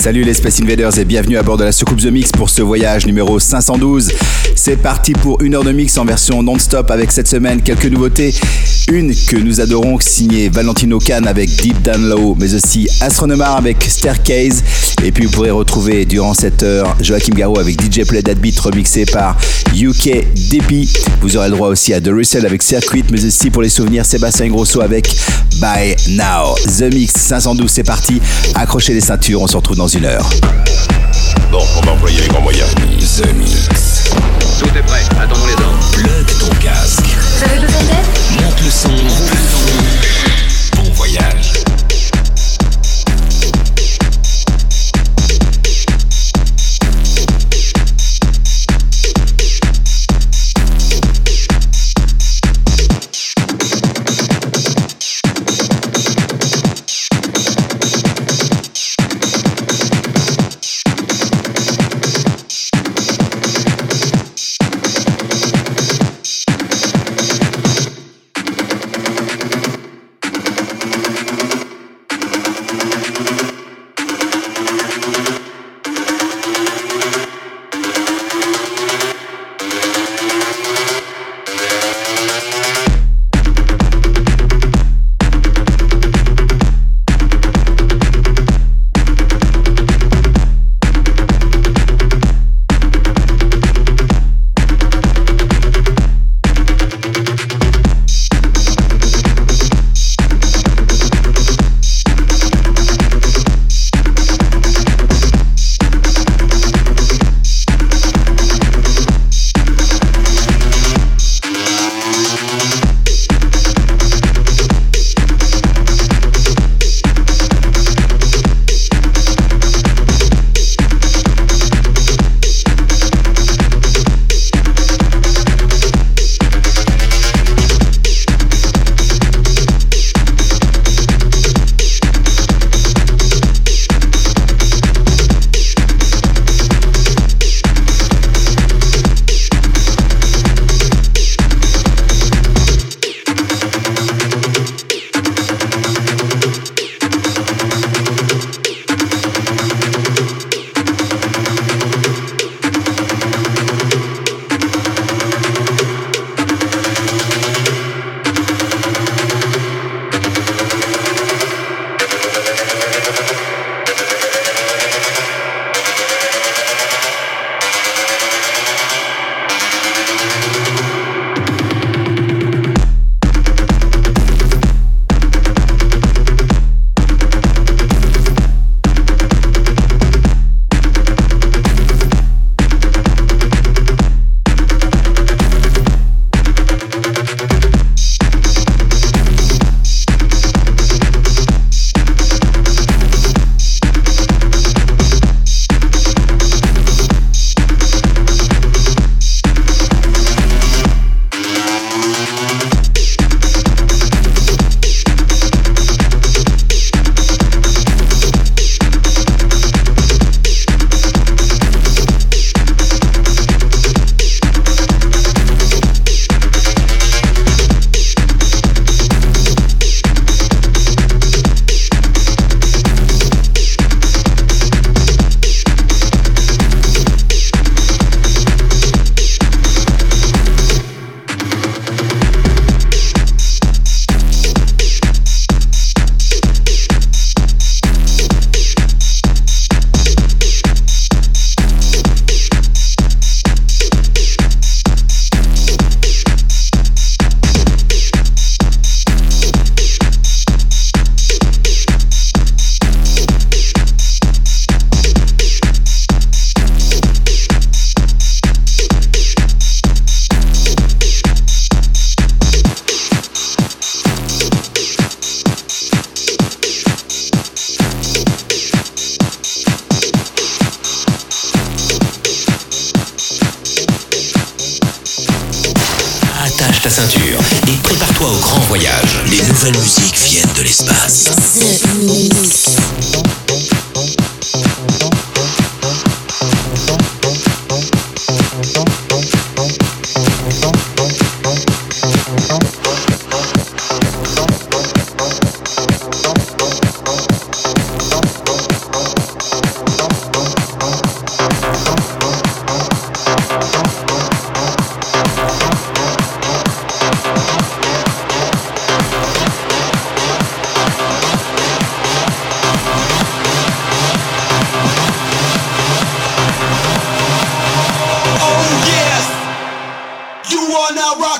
Salut les Space Invaders et bienvenue à bord de la soucoupe The Mix pour ce voyage numéro 512. C'est parti pour une heure de mix en version non-stop avec cette semaine quelques nouveautés. Une que nous adorons signée Valentino Khan avec Deep Down Low, mais aussi Astronomar avec Staircase. Et puis vous pourrez retrouver durant cette heure Joachim Garraud avec DJ Play That Beat remixé par UK DP. Vous aurez le droit aussi à The Russell avec Circuit, mais aussi pour les souvenirs Sébastien Grosso avec By Now. The Mix 512, c'est parti. Accrochez les ceintures, on se retrouve dans une heure. Bon, on va employer les grands moyens. The Mix. Tout est prêt, attendons les ordres. Plug ton casque. Vous avez besoin d'aide? Monte le son.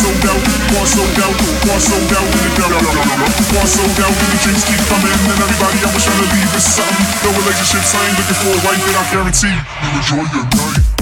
Out, bar sold out, bar sold out, bar sold out, bar sold out, and the drinks keep coming, and everybody I trying to leave with something. No relationships, I ain't looking for a wife, but I guarantee you enjoy your night.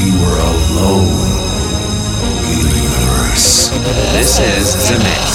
you were alone in the universe. This is The Mix.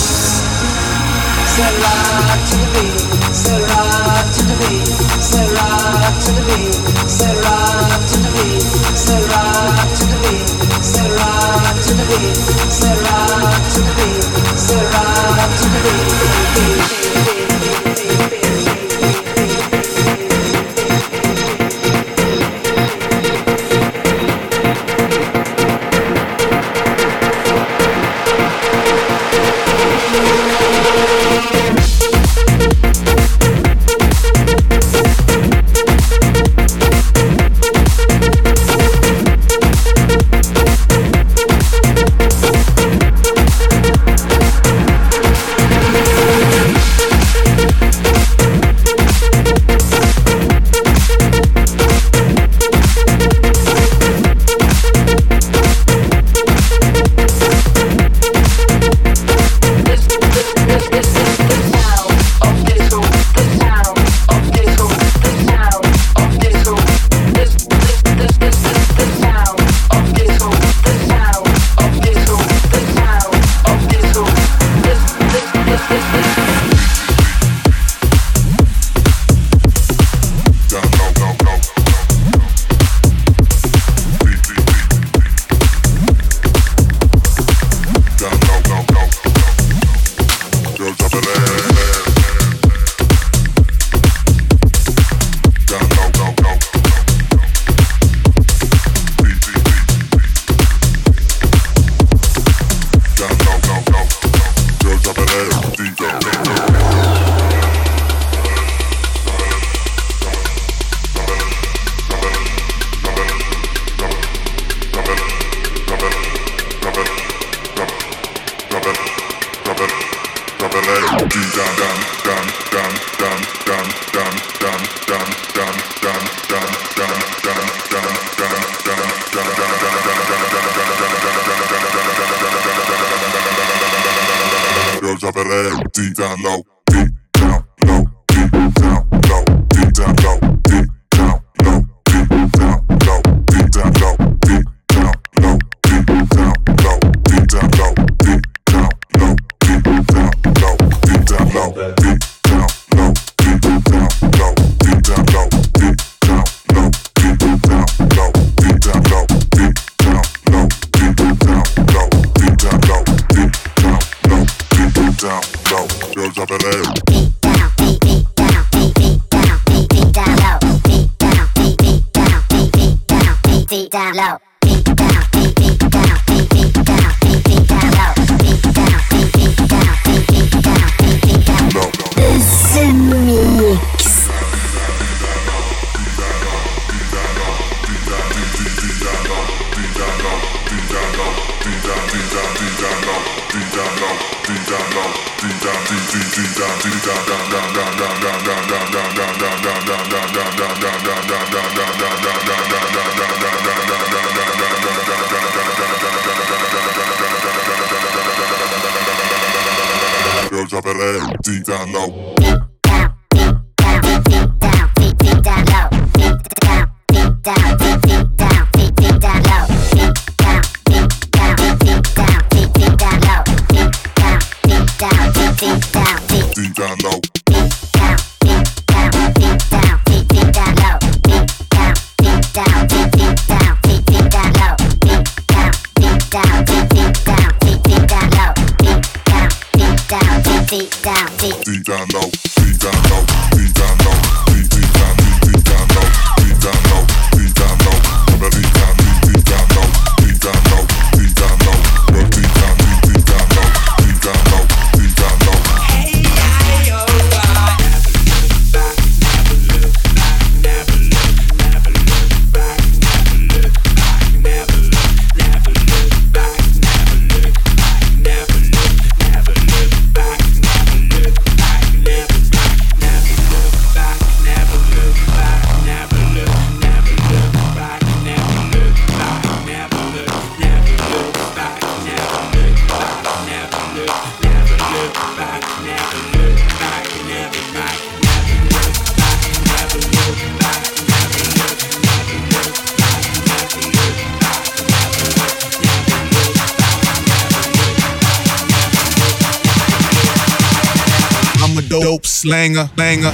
Slanger, banger.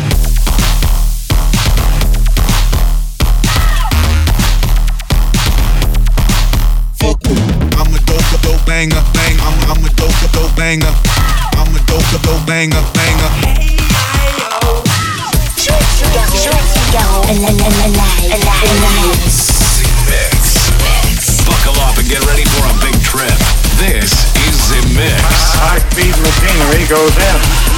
Fuck I'm a dope, dope banger, bang. I'm, I'm a dope, dope banger. I'm a dope, dope banger, banger. Buckle up and get ready for a big trip. This is the mix. High speed machinery goes in.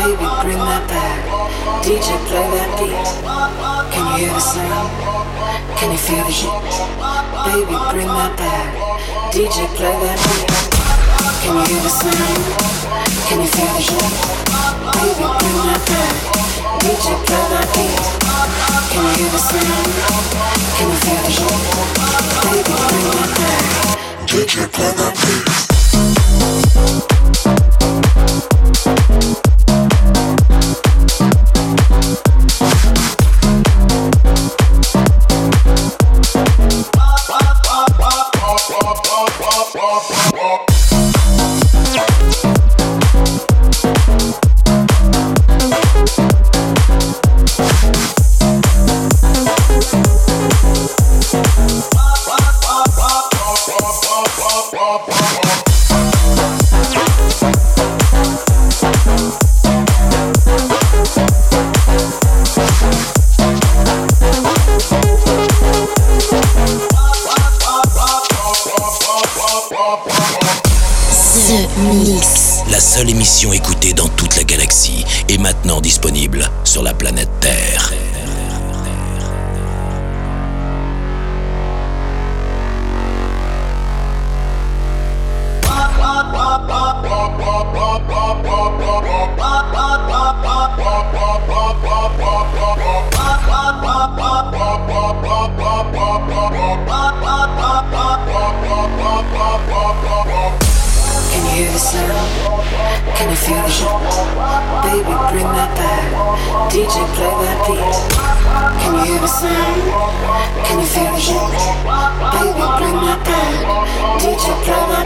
baby, bring that back. DJ, play that beat. Can you hear the sound? Can you feel the heat? Baby, bring that back. DJ, play that beat. Can you hear the sound? Can you feel the heat? Baby, bring that back. DJ, play that beat. Can you hear the sound? Can you feel the heat? Baby, bring that back. DJ, play that beat. seule émission écoutée dans toute la galaxie est maintenant disponible sur la planète Terre. you promise?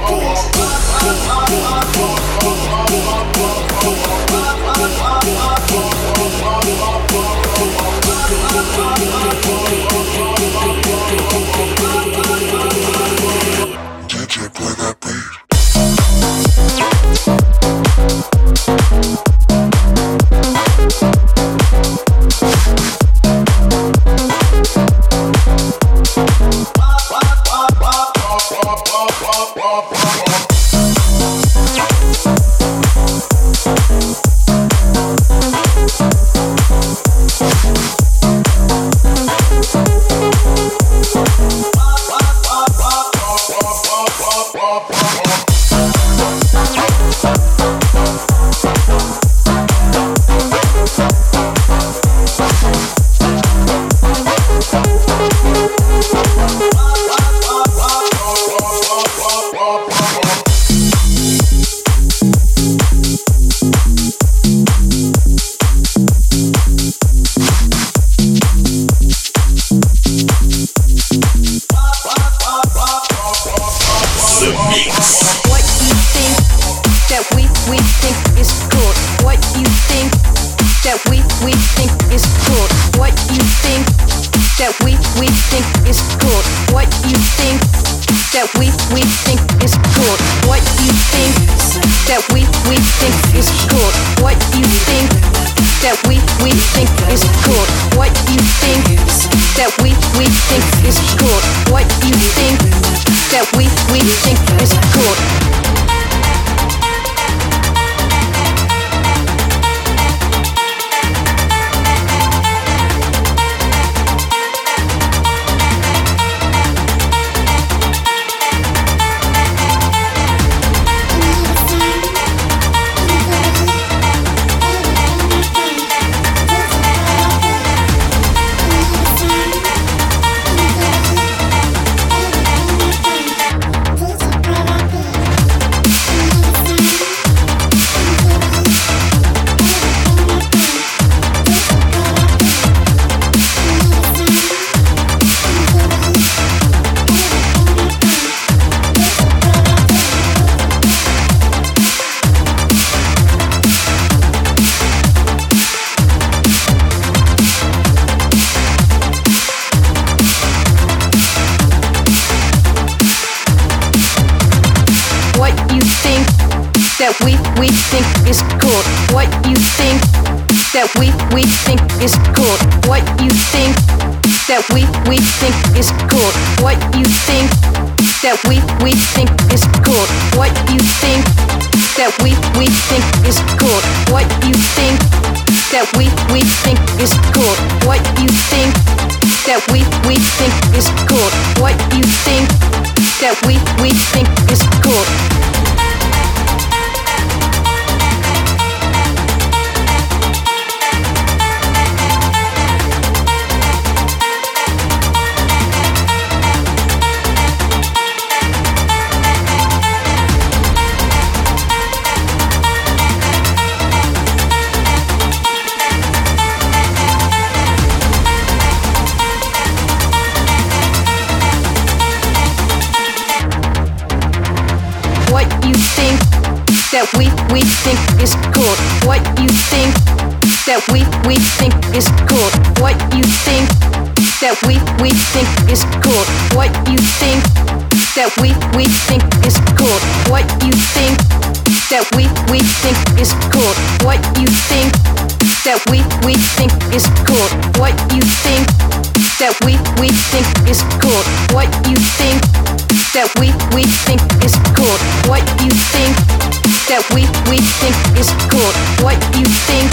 what you think that we we think is cool. What you think that we we think is cool. What you think that we we think is cool. What you think that we we think is cool. What you think that we we think is cool. What you think that we we think is cool. What you think that we we think is cool. What you think that we we think is cool? What you think that we we think is cool? What you think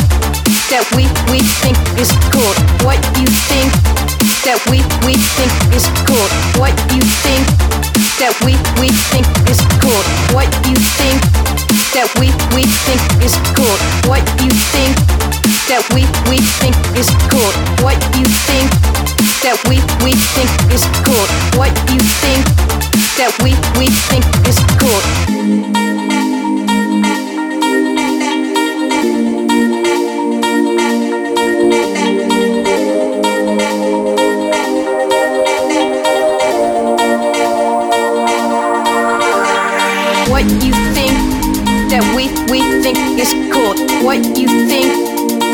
that we we think is cool? What you think that we we think is cool? What you think that we we think is cool? What you think that we we think is cool? What you think that we we think is cool? What you think that we we think is cool? What you think that we we think is cool? What you think that we we think is cool?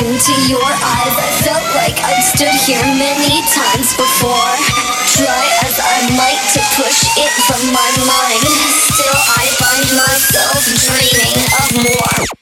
into your eyes, I felt like I'd stood here many times before. Try as I might to push it from my mind, still I find myself dreaming of more.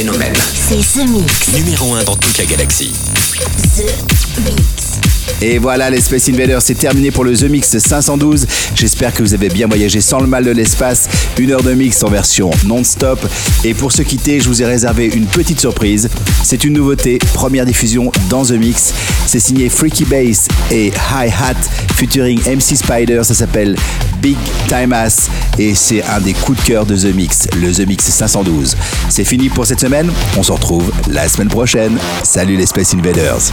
Phénomène. C'est The Mix. Numéro 1 dans toute la galaxie. The Mix. Et voilà, les Space Invaders, c'est terminé pour le The Mix 512. J'espère que vous avez bien voyagé sans le mal de l'espace. Une heure de mix en version non-stop. Et pour se quitter, je vous ai réservé une petite surprise. C'est une nouveauté, première diffusion dans The Mix. C'est signé Freaky Bass et Hi Hat featuring MC Spider. Ça s'appelle Big Time Ass et c'est un des coups de cœur de The Mix, le The Mix 512. C'est fini pour cette semaine. On se retrouve la semaine prochaine. Salut les Space Invaders.